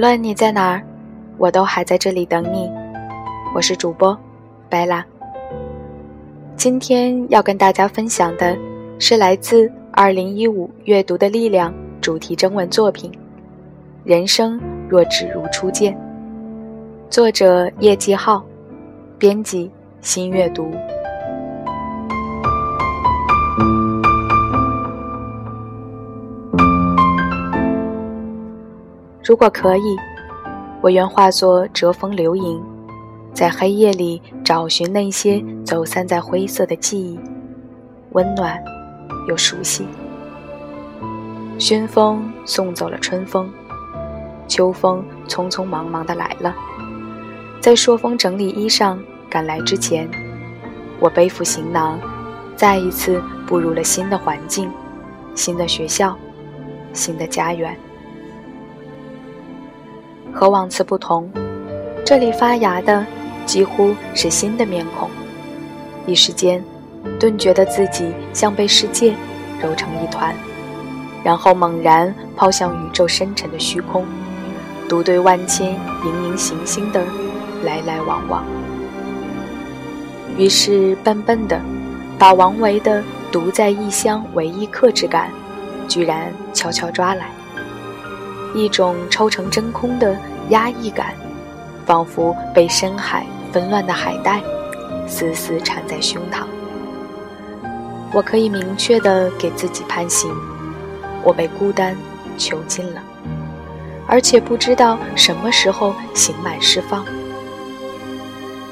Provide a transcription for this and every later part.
无论你在哪儿，我都还在这里等你。我是主播白拉。今天要跟大家分享的是来自《二零一五阅读的力量》主题征文作品《人生若只如初见》，作者叶继浩，编辑新阅读。如果可以，我愿化作折风流萤，在黑夜里找寻那些走散在灰色的记忆，温暖又熟悉。熏风送走了春风，秋风匆匆忙忙的来了。在朔风整理衣裳赶来之前，我背负行囊，再一次步入了新的环境、新的学校、新的家园。和往次不同，这里发芽的几乎是新的面孔。一时间，顿觉得自己像被世界揉成一团，然后猛然抛向宇宙深沉的虚空，独对万千盈盈行星的来来往往。于是，笨笨的，把王维的“独在异乡为异客”之感，居然悄悄抓来。一种抽成真空的压抑感，仿佛被深海纷乱的海带死死缠在胸膛。我可以明确的给自己判刑：我被孤单囚禁了，而且不知道什么时候刑满释放。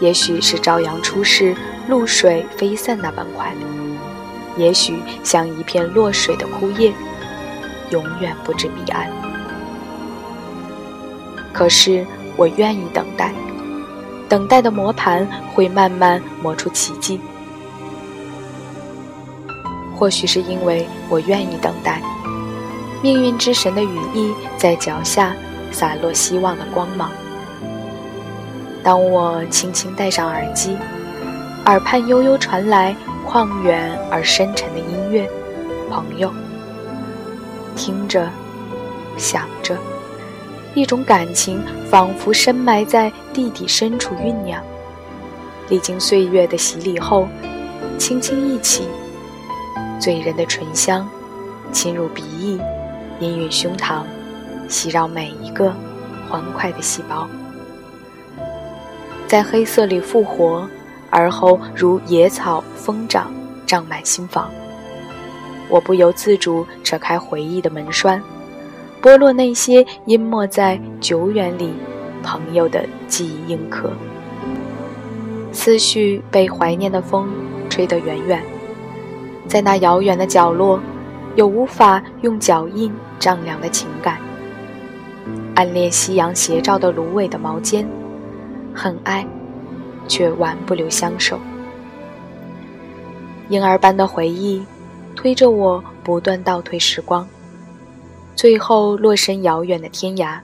也许是朝阳出世，露水飞散那般快；也许像一片落水的枯叶，永远不知彼岸。可是我愿意等待，等待的磨盘会慢慢磨出奇迹。或许是因为我愿意等待，命运之神的羽翼在脚下洒落希望的光芒。当我轻轻戴上耳机，耳畔悠悠传来旷远而深沉的音乐，朋友，听着，想着。一种感情仿佛深埋在地底深处酝酿，历经岁月的洗礼后，轻轻一起，醉人的醇香侵入鼻翼，氤氲胸膛，袭扰每一个欢快的细胞，在黑色里复活，而后如野草疯长，长满心房。我不由自主扯开回忆的门栓。剥落那些淹没在久远里朋友的记忆印刻，思绪被怀念的风吹得远远，在那遥远的角落，有无法用脚印丈量的情感。暗恋夕阳斜照的芦苇的毛尖，很爱，却挽不留相守。婴儿般的回忆，推着我不断倒退时光。最后落身遥远的天涯，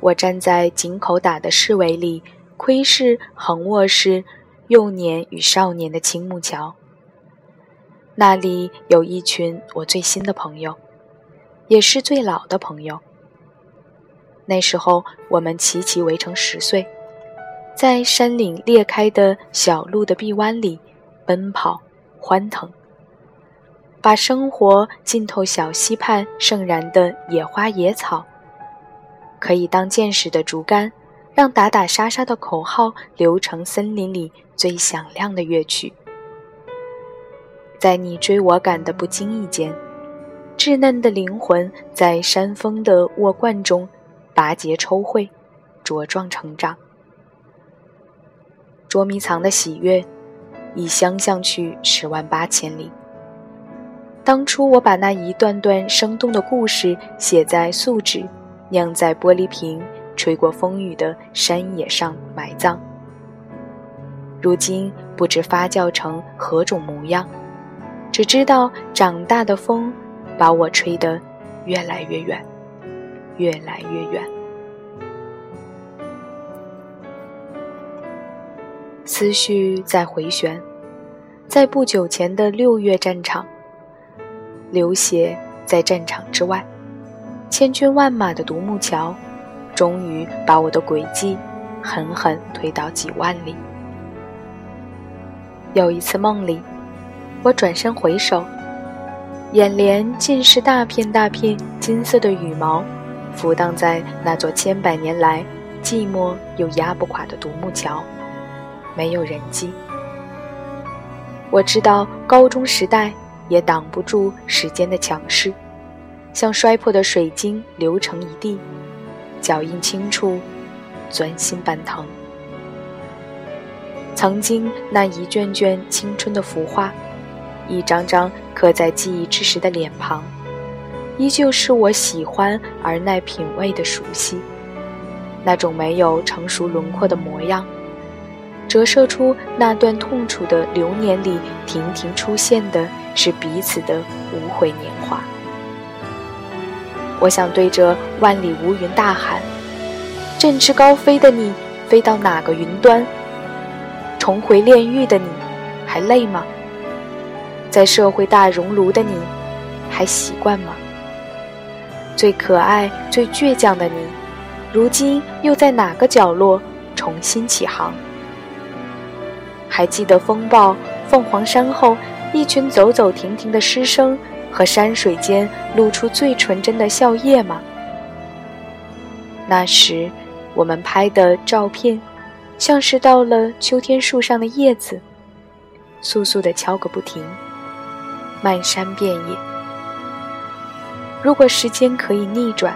我站在井口打的市委里，窥视横卧式幼年与少年的青木桥。那里有一群我最新的朋友，也是最老的朋友。那时候我们齐齐围成十岁，在山岭裂开的小路的臂弯里奔跑欢腾。把生活浸透小溪畔盛燃的野花野草，可以当箭矢的竹竿，让打打杀杀的口号流成森林里最响亮的乐曲。在你追我赶的不经意间，稚嫩的灵魂在山峰的沃罐中拔节抽穗，茁壮成长。捉迷藏的喜悦，已相向去十万八千里。当初我把那一段段生动的故事写在素纸，酿在玻璃瓶，吹过风雨的山野上埋葬。如今不知发酵成何种模样，只知道长大的风把我吹得越来越远，越来越远。思绪在回旋，在不久前的六月战场。流血在战场之外，千军万马的独木桥，终于把我的轨迹狠狠推到几万里。有一次梦里，我转身回首，眼帘尽是大片大片金色的羽毛，浮荡在那座千百年来寂寞又压不垮的独木桥，没有人迹。我知道高中时代也挡不住时间的强势，像摔破的水晶流成一地，脚印轻触，钻心般疼。曾经那一卷卷青春的浮画，一张张刻在记忆之时的脸庞，依旧是我喜欢而耐品味的熟悉，那种没有成熟轮廓的模样。折射出那段痛楚的流年里，亭亭出现的是彼此的无悔年华。我想对着万里无云大喊：“振翅高飞的你，飞到哪个云端？重回炼狱的你，还累吗？在社会大熔炉的你，还习惯吗？最可爱、最倔强的你，如今又在哪个角落重新起航？”还记得风暴凤凰山后，一群走走停停的师生和山水间露出最纯真的笑靥吗？那时，我们拍的照片，像是到了秋天树上的叶子，簌簌地敲个不停，漫山遍野。如果时间可以逆转，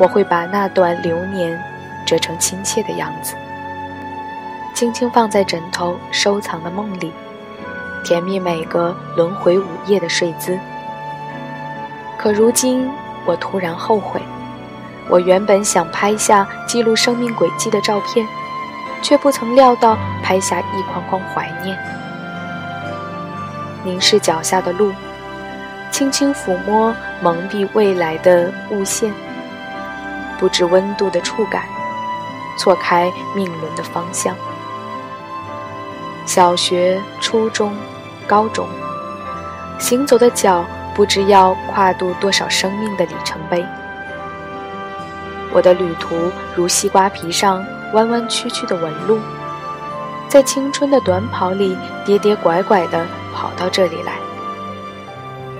我会把那段流年折成亲切的样子。轻轻放在枕头收藏的梦里，甜蜜每个轮回午夜的睡姿。可如今，我突然后悔，我原本想拍下记录生命轨迹的照片，却不曾料到拍下一筐筐怀念。凝视脚下的路，轻轻抚摸蒙蔽未来的雾线，不知温度的触感，错开命轮的方向。小学、初中、高中，行走的脚不知要跨度多少生命的里程碑。我的旅途如西瓜皮上弯弯曲曲的纹路，在青春的短跑里跌跌拐拐地跑到这里来。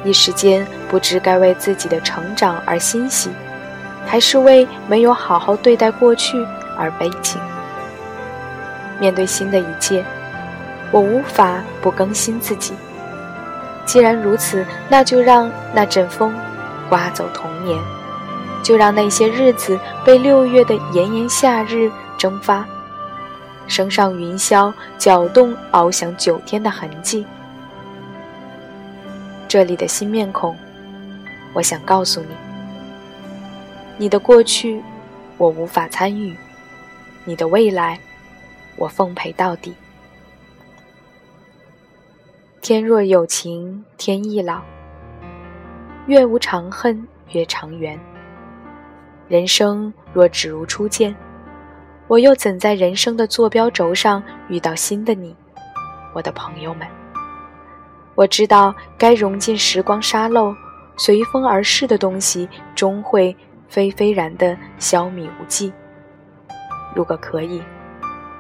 一时间不知该为自己的成长而欣喜，还是为没有好好对待过去而悲情。面对新的一切。我无法不更新自己。既然如此，那就让那阵风刮走童年，就让那些日子被六月的炎炎夏日蒸发，升上云霄，搅动翱翔九天的痕迹。这里的新面孔，我想告诉你：你的过去，我无法参与；你的未来，我奉陪到底。天若有情天亦老，月无长恨月长圆。人生若只如初见，我又怎在人生的坐标轴上遇到新的你，我的朋友们？我知道该融进时光沙漏、随风而逝的东西，终会飞飞然的消弭无迹。如果可以，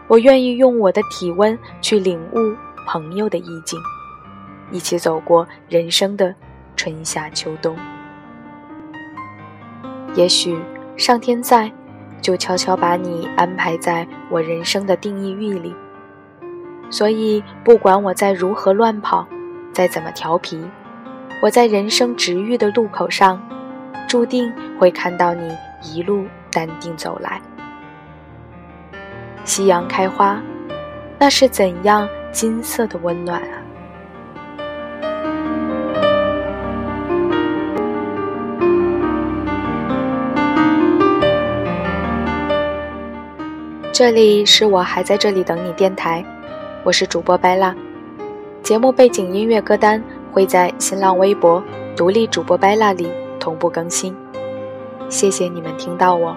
我愿意用我的体温去领悟朋友的意境。一起走过人生的春夏秋冬，也许上天在，就悄悄把你安排在我人生的定义域里。所以，不管我在如何乱跑，再怎么调皮，我在人生直遇的路口上，注定会看到你一路淡定走来。夕阳开花，那是怎样金色的温暖啊！这里是我还在这里等你电台，我是主播白蜡。节目背景音乐歌单会在新浪微博独立主播白蜡里同步更新。谢谢你们听到我，